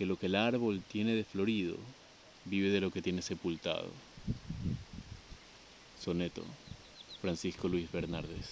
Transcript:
que lo que el árbol tiene de florido vive de lo que tiene sepultado. Soneto, Francisco Luis Bernardes.